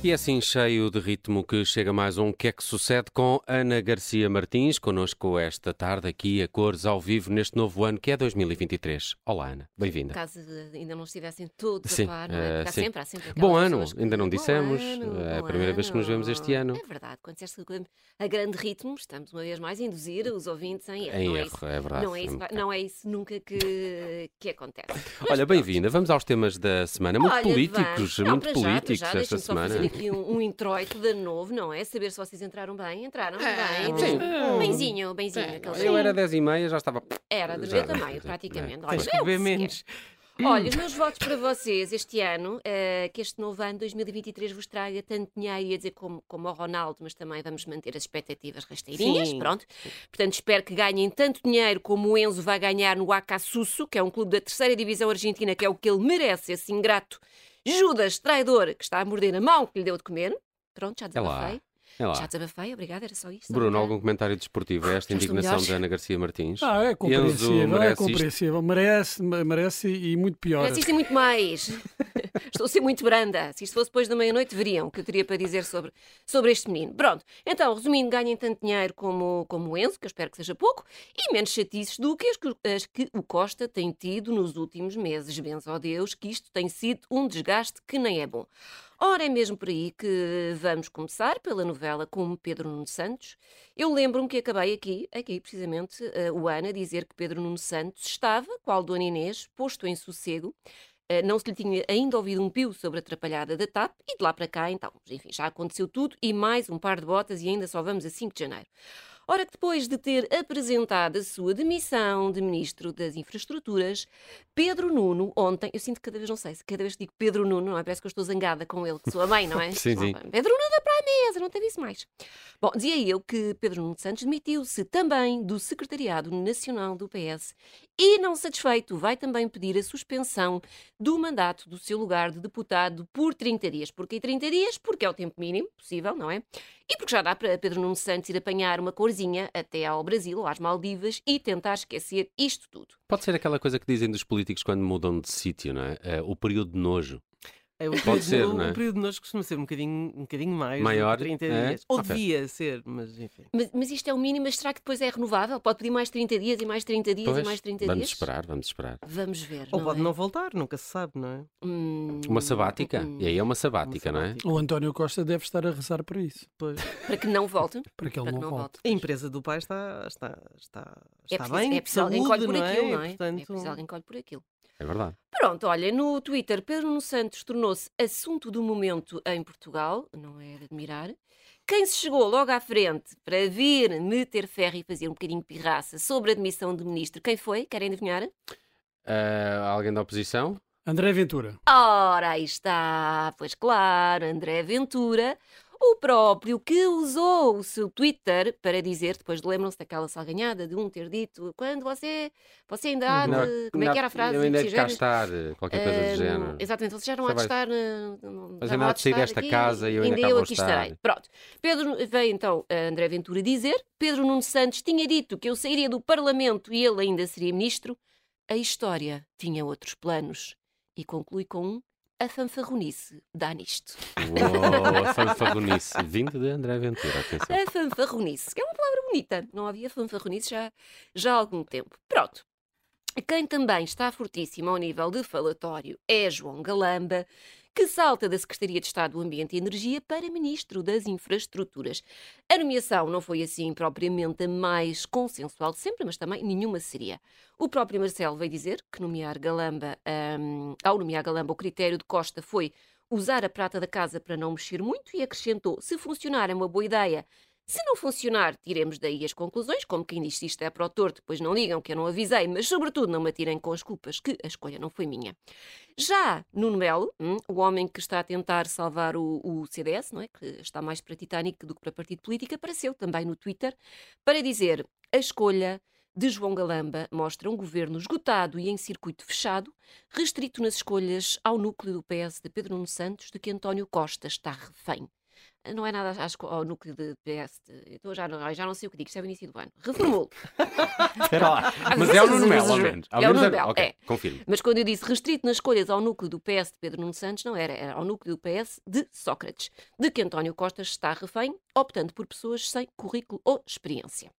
E é assim, cheio de ritmo, que chega mais um Que é que sucede com Ana Garcia Martins, connosco esta tarde aqui a cores ao vivo neste novo ano que é 2023. Olá, Ana, bem-vinda. Caso ainda não estivessem todos Sim, a par, não é? eh, Porque há sim. sempre, há sempre Bom ano, que- ainda não Bom dissemos, ano, é a primeira vez que nos vemos este ano. É verdade, quando disseste que a grande ritmo, estamos uma vez mais a induzir os ouvintes em erro. Em não é erro, isso, é verdade. Não é, isso, não é isso nunca que, que acontece. Mas Olha, bem-vinda. Vamos aos temas da semana. Muito Olha, políticos. Não, muito já, políticos já, esta semana. Aqui um, um introito de novo, não é? Saber se vocês entraram bem. Entraram sim. bem. Um benzinho, benzinho. aquele Eu era 10 e meia, já estava. Era, de Já, eu também, já, praticamente. Olha, Tens é o beber se menos. Olha, os meus votos para vocês este ano, eh, que este novo ano 2023 vos traga tanto dinheiro, ia dizer como, como ao Ronaldo, mas também vamos manter as expectativas rasteirinhas, Sim. pronto. Portanto, espero que ganhem tanto dinheiro como o Enzo vai ganhar no Acassuso, que é um clube da terceira divisão argentina, que é o que ele merece, esse ingrato Judas, traidor, que está a morder a mão que lhe deu de comer. Pronto, já É lá. desabafei. É Já lá. desabafei, obrigada, era só isto. Bruno, algum comentário desportivo a esta Já estou indignação de Ana Garcia Martins? Ah, é Enzo compreensível, é merece isto? compreensível. Merece, me- merece e muito pior. Mas isto é muito mais. Estou a ser muito branda. Se isto fosse depois da meia-noite, veriam o que eu teria para dizer sobre, sobre este menino. Pronto, então, resumindo, ganhem tanto dinheiro como, como o Enzo, que eu espero que seja pouco, e menos chatices do que as, que as que o Costa tem tido nos últimos meses. Benzo a Deus que isto tem sido um desgaste que nem é bom. Ora, é mesmo por aí que vamos começar pela novela com Pedro Nuno Santos. Eu lembro-me que acabei aqui, aqui precisamente, eh, o ano a dizer que Pedro Nuno Santos estava, qual Dona Inês, posto em sossego, Uh, não se lhe tinha ainda ouvido um pio sobre a atrapalhada da TAP e de lá para cá, então, enfim, já aconteceu tudo e mais um par de botas e ainda só vamos a 5 de janeiro. Ora que depois de ter apresentado a sua demissão de Ministro das Infraestruturas, Pedro Nuno, ontem, eu sinto que cada vez, não sei, se cada vez que digo Pedro Nuno, não é? Parece que eu estou zangada com ele, que sou a mãe, não é? Sim, sim. Pedro Nuno dá para a mesa, não teve isso mais. Bom, dizia eu que Pedro Nuno Santos demitiu-se também do Secretariado Nacional do PS e, não satisfeito, vai também pedir a suspensão do mandato do seu lugar de deputado por 30 dias. Porquê 30 dias? Porque é o tempo mínimo possível, não é? E porque já dá para Pedro Nuno Santos ir apanhar uma corzinha até ao Brasil ou às Maldivas e tentar esquecer isto tudo. Pode ser aquela coisa que dizem dos políticos quando mudam de sítio, não é? Eh, o período de nojo. É, o Pode período, ser, o, não é? o período de nós costuma ser um bocadinho, um bocadinho mais Maior, do que 30 é? dias. Ou Ok. devia ser, mas enfim. Mas, mas isto é o mínimo, mas será que depois é renovável? Pode pedir mais 30 dias e mais 30 dias Pois, e mais 30 vamos dias? esperar, vamos esperar. Vamos ver. Ou não pode é? não voltar, nunca se sabe, não é? Hum, Uma sabática. hum, E aí é uma sabática, não é? sabática. O António Costa deve estar a rezar para isso, Pois. Para que não volte. para que ele Para que não, não volte. A empresa do pai está, está, está, É está preciso, bem, é preciso alguém que saúde, olhe por não aquilo, é? não é? Portanto, É preciso alguém que olhe por aquilo. É verdade. Pronto, olha, no Twitter, Pedro Nuno Santos tornou-se assunto do momento em Portugal, não é de admirar. Quem se chegou logo à frente para vir meter ferro e fazer um bocadinho de pirraça sobre a demissão do ministro, quem foi? Querem adivinhar? Eh, alguém da oposição? André Ventura. Ora, aí está, pois claro, André Ventura, o próprio que usou o seu Twitter para dizer, depois lembram-se daquela salganhada de um ter dito, quando você, você ainda há de... Não, como é não, que era a frase? Eu ainda hei de cá estar, eh, qualquer coisa do Ahm, género. Exatamente, vocês já não Você há de estar. eh, não- Mas já ainda não há há de sair desta aqui, casa e eu ainda cá eu aqui estar. estarei. Pronto. Pedro veio então a André Ventura dizer: Pedro Nuno Santos tinha dito que eu sairia do Parlamento e ele ainda seria ministro. A história tinha outros planos. E conclui com um: a fanfarronice dá nisto. Uou, a fanfarronice. Vindo de André Ventura, atenção. A fanfarronice, que é uma palavra bonita. Não havia fanfarronice já, já há algum tempo. Pronto. Quem também está fortíssimo ao nível de falatório é João Galamba, que salta da Secretaria de Estado do Ambiente e Energia para Ministro das Infraestruturas. A nomeação não foi assim propriamente a mais consensual de sempre, mas também nenhuma seria. O próprio Marcelo veio dizer que nomear Galamba, hum, ao nomear Galamba, o critério de Costa foi usar a prata da casa para não mexer muito e acrescentou: se funcionar é uma boa ideia. Se não funcionar, tiremos daí as conclusões, como quem diz isto é para o torto, depois não digam que eu não avisei, mas sobretudo não me atirem com as culpas, que a escolha não foi minha. Já Nuno Melo, hum, o homem que está a tentar salvar o, o CDS, não é? que está mais para Titanic do que para partido político, apareceu também no Twitter para dizer a escolha de João Galamba mostra um governo esgotado e em circuito fechado, restrito nas escolhas ao núcleo do PS de Pedro Nuno Santos, de que António Costa está refém. Não é nada, acho ao núcleo de PS. de- Então já não, já não sei o que digo, isto é o início do ano. Reformulo. Espera lá. Mas é o Nuno Melo, ao menos. É o Nuno Melo, Ok, é. confirmo. Mas quando eu disse restrito nas escolhas ao núcleo do PS de Pedro Nuno Santos, não era, era ao núcleo do PS de Sócrates, de que António Costa está refém, optando por pessoas sem currículo ou experiência.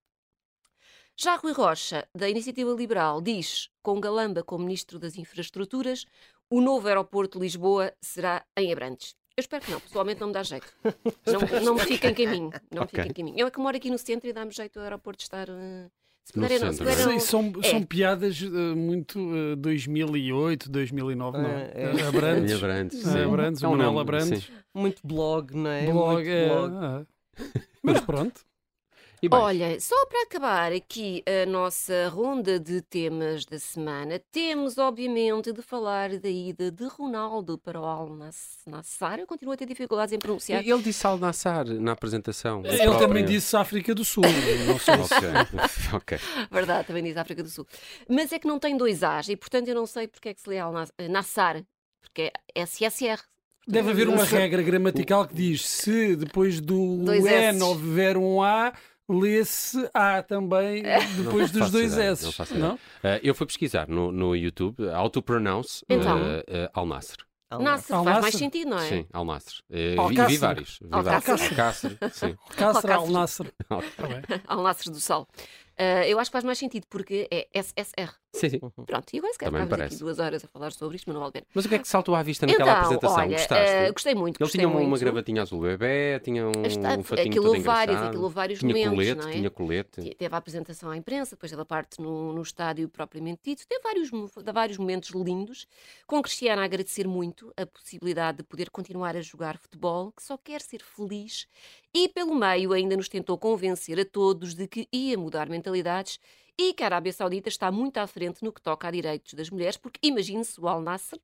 Já Rui Rocha, da Iniciativa Liberal, diz, com Galamba como Ministro das Infraestruturas, o novo aeroporto de Lisboa será em Abrantes. Eu espero que não, pessoalmente não me dá jeito. Não, não me fica em caminho. Não me Ok. fica em caminho. Eu é que moro aqui no centro e dá-me jeito o aeroporto de estar. eh, se não. Se puder, é? não. São, É. são piadas eh, muito eh, 2008, 2009, não é? Abrantes. Abrantes, É, É um Manuel Abrantes. Muito blog, não é? Blog, Muito é, blog. ah. Mas pronto. E Olha, só para acabar aqui a nossa ronda de temas da semana, temos obviamente de falar da ida de Ronaldo para o Al Nass- Nassr. Eu continuo a ter dificuldades em pronunciar. ele disse Al Nassar na apresentação. Ele própria. também disse África do Sul. Não sei se... Ok, ok. Verdade, também diz África do Sul. Mas é que não tem dois A's e, portanto, eu não sei porque é que se lê Al Nas- Nassar, porque é SSR. Deve haver uma Nassr. regra gramatical que diz se depois do N houver um A, lê-se A também depois Não dos dois ideia, S. não ideia. Uh, eu fui pesquisar no, no YouTube, autopronounce Então? uh, uh, Al Al faz mais sentido, não é? Sim, Al Nassr. Uh, vi, vários. Vi Al vários. Qasr. Al Qasr, sim. Cássara Al Al Nasser. Al- Tá bem. Al Nassr do Sol. Eu acho que faz mais sentido porque é SSR. Sim, sim. Pronto, e agora se calhar Também ficámos parece. aqui duas horas a falar sobre isto, mas não vale a pena. Mas o que é que saltou à vista naquela então, apresentação? olha, Gostaste? eh, gostei muito. Ele gostei tinha uma, muito. gravatinha azul bebê, tinha um, Está- um fatinho aquilo todo houve vários, engraçado. aquilo vários tinha momentos, colete, não é? tinha colete. Te- Teve a apresentação à imprensa, depois teve a parte no, no estádio propriamente dito. Teve vários, mo- vários momentos lindos, com Cristiano a agradecer muito a possibilidade de poder continuar a jogar futebol, que só quer ser feliz, e pelo meio ainda nos tentou convencer a todos de que ia mudar mentalidades e que a Arábia Saudita está muito à frente no que toca a direitos das mulheres, porque imagine-se o Al Nassr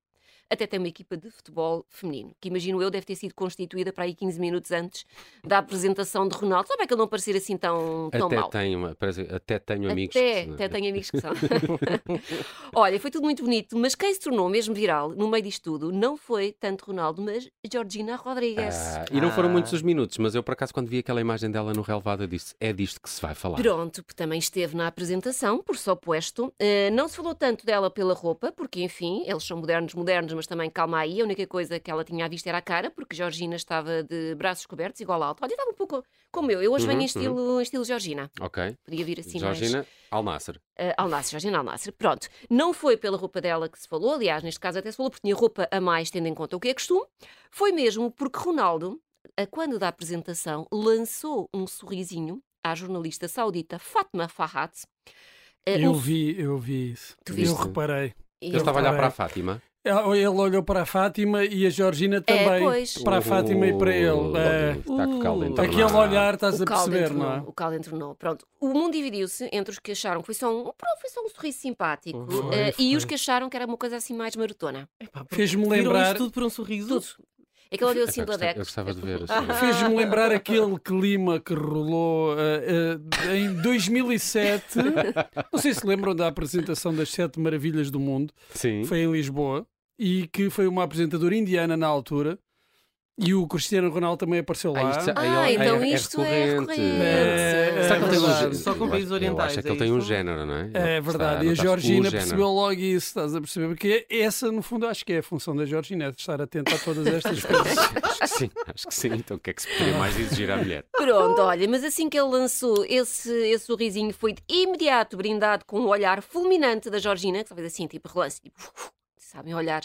até tem uma equipa de futebol feminino, que imagino eu deve ter sido constituída para aí 15 minutos antes da apresentação de Ronaldo. Sabe é que ele não parecer assim tão, tão Até mau? tenho, uma- parece- até tenho amigos. Até, que- até tenho amigos que são. Olha, foi tudo muito bonito, mas quem se tornou mesmo viral no meio disto tudo não foi tanto Ronaldo, mas Georgina Rodrigues. Ah, e não foram Ah. muitos os minutos, mas eu por acaso quando vi aquela imagem dela no relevado disse, é disto que se vai falar. Pronto, que também esteve na apresentação, por suposto. Eh, não se falou tanto dela pela roupa, porque, enfim, eles são modernos, modernos, mas também calma aí. A única coisa que ela tinha à vista era a cara, porque Georgina estava de braços cobertos, igual alto. Olha, estava um pouco como eu. Eu hoje venho Uhum, em estilo, em estilo Georgina. Ok. Podia vir assim mais... Georgina Al Nassr. Uh, Al Nassr, Georgina Al Nassr. Pronto. Não foi pela roupa dela que se falou, aliás, neste caso até se falou porque tinha roupa a mais, tendo em conta o que é costume. Foi mesmo porque Ronaldo, a quando da apresentação, lançou um sorrisinho à jornalista saudita Fatma Farhat. Uh, Eu um- vi, eu vi isso. Tu Eu viste? reparei. e Eu estava a olhar para a Fátima. Ele olhou para a Fátima e a Georgina É, também. pois. Para a Fátima e para ele. Uh, É, Está com o caldo aquele olhar, estás a caldo perceber, não é? O caldo entornou. Pronto. O mundo dividiu-se entre os que acharam que foi só um, pronto, foi só um sorriso simpático Foi, uh, foi. e os que acharam que era uma coisa assim mais maratona. Fez-me viram lembrar- isto tudo por um sorriso? Tudo. É que ele olhou assim eu Dex. Eu gostava de ver. assim. Fez-me lembrar aquele clima que rolou eh, eh, em 2007. Não sei se lembram da apresentação das Sete Maravilhas do Mundo. Sim. Foi em Lisboa. E que foi uma apresentadora indiana na altura. E o Cristiano Ronaldo também apareceu lá. Ah, isto já- Ah, então é- é isto é recorrente. recorrente. É, Será que ele tem um verdade. gé- Só com países orientais, acho é que é ele tem um isso? género, não é? É verdade. está- e a Georgina percebeu logo isso, estás a perceber? Porque essa, no fundo, acho que é a função da Georgina, é de estar atenta a todas estas coisas. Acho que sim, acho que sim. Então o que é que se poderia mais exigir à mulher? Pronto, olha, mas assim que ele lançou esse, esse sorrisinho, foi de imediato brindado com um olhar fulminante da Georgina, que fez assim, tipo relance, tipo, sabem olhar,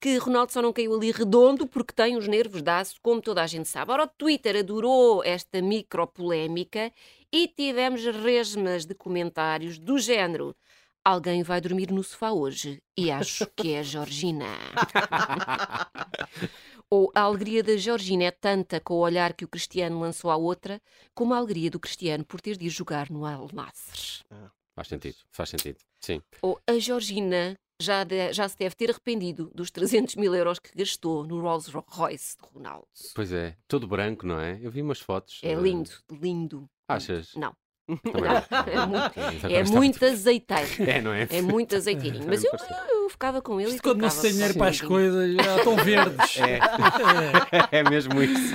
que Ronaldo só não caiu ali redondo porque tem os nervos de aço, como toda a gente sabe. Ora, o Twitter adorou esta micropolémica e tivemos resmas de comentários do género. Alguém vai dormir no sofá hoje e acho que é a Georgina. Ou a alegria da Georgina é tanta com o olhar que o Cristiano lançou à outra, como a alegria do Cristiano por ter de ir jogar no Al Nassr. Faz sentido, faz sentido. Sim. Ou a Georgina já, de- já se deve ter arrependido dos 300 mil euros que gastou no Rolls Royce de Ronaldo. Pois é, todo branco, não é? Eu vi umas fotos. É eh, lindo, lindo. Achas? Não. Também não. É muito, Agora é muito azeiteiro. É, não é? É muito azeitinho. Mas eu, eu ficava com ele e quando não se tem dinheiro só para as coisas, já estão verdes. É. é mesmo isso.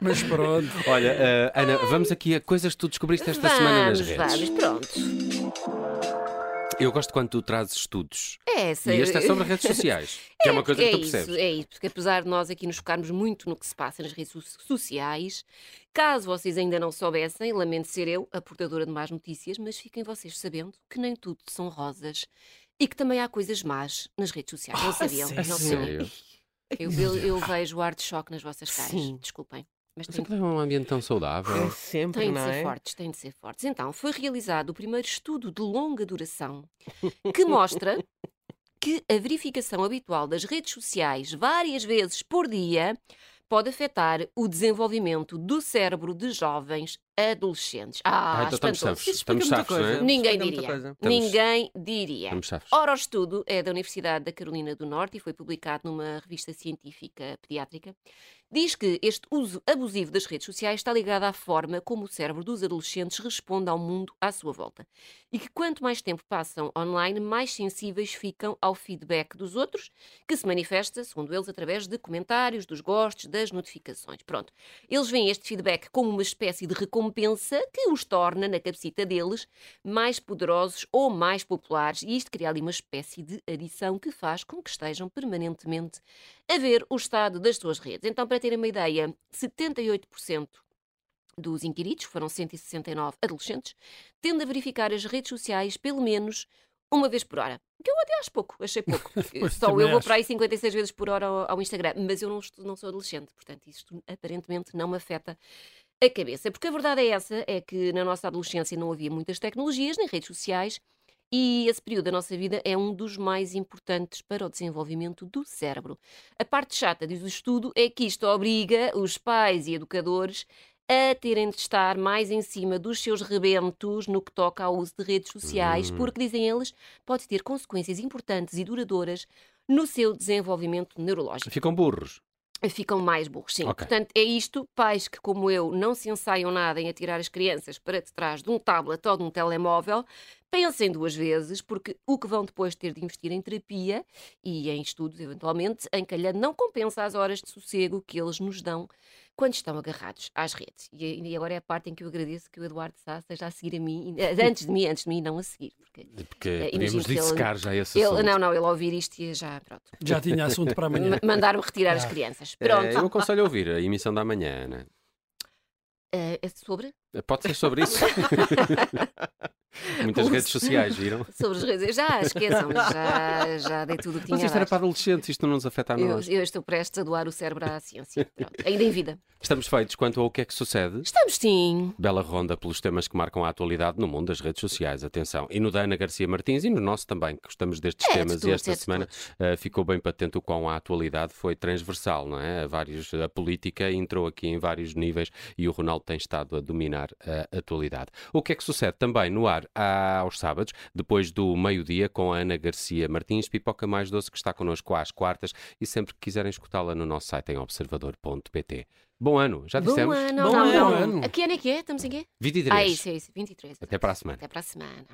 Mas pronto. Olha, eh, Ana, vamos aqui a coisas que tu descobriste esta semana nas Vamos, redes. vamos, pronto. Eu gosto quando tu trazes estudos. É, E este é sobre redes sociais, que é uma coisa que é tu isso, percebes. é isso, porque apesar de nós aqui nos focarmos muito no que se passa nas redes so- sociais, caso vocês ainda não soubessem, lamento ser eu a portadora de más notícias, mas fiquem vocês sabendo que nem tudo são rosas e que também há coisas más nas redes sociais. Não sabiam? sério? Não sabiam. Eu, eu, eu vejo o ar de choque nas vossas caras. Sim. Desculpem. Mas tem, aquilo é um ambiente tão saudável. É sempre, Têm de ser é? fortes, têm de ser fortes. Então, foi realizado o primeiro estudo de longa duração que mostra que a verificação habitual das redes sociais várias vezes por dia pode afetar o desenvolvimento do cérebro de jovens adolescentes. Ah, Ah, então estamos safos. Estamos safos, não é? Ninguém diria. Ninguém diria. Estamos safos. Ora, o estudo é da Universidade da Carolina do Norte e foi publicado numa revista científica pediátrica. Diz que este uso abusivo das redes sociais está ligado à forma como o cérebro dos adolescentes responde ao mundo à sua volta. E que quanto mais tempo passam online, mais sensíveis ficam ao feedback dos outros, que se manifesta, segundo eles, através de comentários, dos gostos, das notificações. Pronto. Eles veem este feedback como uma espécie de recompensa que os torna, na cabecita deles, mais poderosos ou mais populares, e isto cria ali uma espécie de adição que faz com que estejam permanentemente a ver o estado das suas redes. Então, para terem uma ideia, 78% dos inquiridos, foram 169 adolescentes, tendem a verificar as redes sociais pelo menos uma vez por hora. Que eu até acho pouco, achei pouco. Só eu vou acho. para aí 56 vezes por hora ao, ao Instagram, mas eu não, não sou adolescente, portanto isto aparentemente não me afeta a cabeça. Porque a verdade é essa, é que na nossa adolescência não havia muitas tecnologias nem redes sociais e esse período da nossa vida é um dos mais importantes para o desenvolvimento do cérebro. A parte chata, diz o estudo, é que isto obriga os pais e educadores a terem de estar mais em cima dos seus rebentos no que toca ao uso de redes sociais, Hum. porque, dizem eles, pode ter consequências importantes e duradouras no seu desenvolvimento neurológico Ficam burros. Ficam mais burros, sim. Ok. Portanto, é isto, pais que, como eu, não se ensaiam nada em atirar as crianças para detrás de um tablet ou de um telemóvel, pensem duas vezes, porque o que vão depois ter de investir em terapia e em estudos, eventualmente, em calhar não compensa as horas de sossego que eles nos dão quando estão agarrados às redes. E, e agora é a parte em que eu agradeço que o Eduardo Sá esteja a seguir a mim, eh, antes de mim, antes de mim, não a seguir. Porque Porque imagino podíamos que ele- dissecar já esse ele, assunto. não, não, ele ao ouvir isto ia já, pronto, Já tinha assunto para amanhã. ma- mandar-me retirar as Ah. crianças. É, Pronto. eu aconselho a ouvir a emissão da manhã, né? Eh, é sobre? Pode ser sobre isso. Muitas redes sociais, viram? Sobre as redes. Já, esqueçam, já, já dei tudo o que tinha Mas isto era para adolescentes, isto não nos afeta a nós. eu estou prestes a doar o cérebro à ciência. Pronto, ainda em vida. Estamos feitos quanto ao que é que sucede. Estamos sim. Bela ronda pelos temas que marcam a atualidade no mundo das redes sociais. Atenção. E no da Ana Garcia Martins e no nosso também, que gostamos destes É de temas. e esta é semana uh, ficou bem patente o quão a atualidade foi transversal, não é? A, vários, a política entrou aqui em vários níveis e o Ronaldo tem estado a dominar a atualidade. O que é que sucede também no ar aos sábados, depois do meio-dia, com a Ana Garcia Martins, Pipoca Mais Doce, que está connosco às quartas e sempre que quiserem escutá-la no nosso site em observador.pt. Bom ano, já Bom dissemos? ano, Bom não, ano, não. ano. A que ano é que é? Estamos em quê? 23. Ah, isso, é isso. 23. Até para a semana. Até para a semana.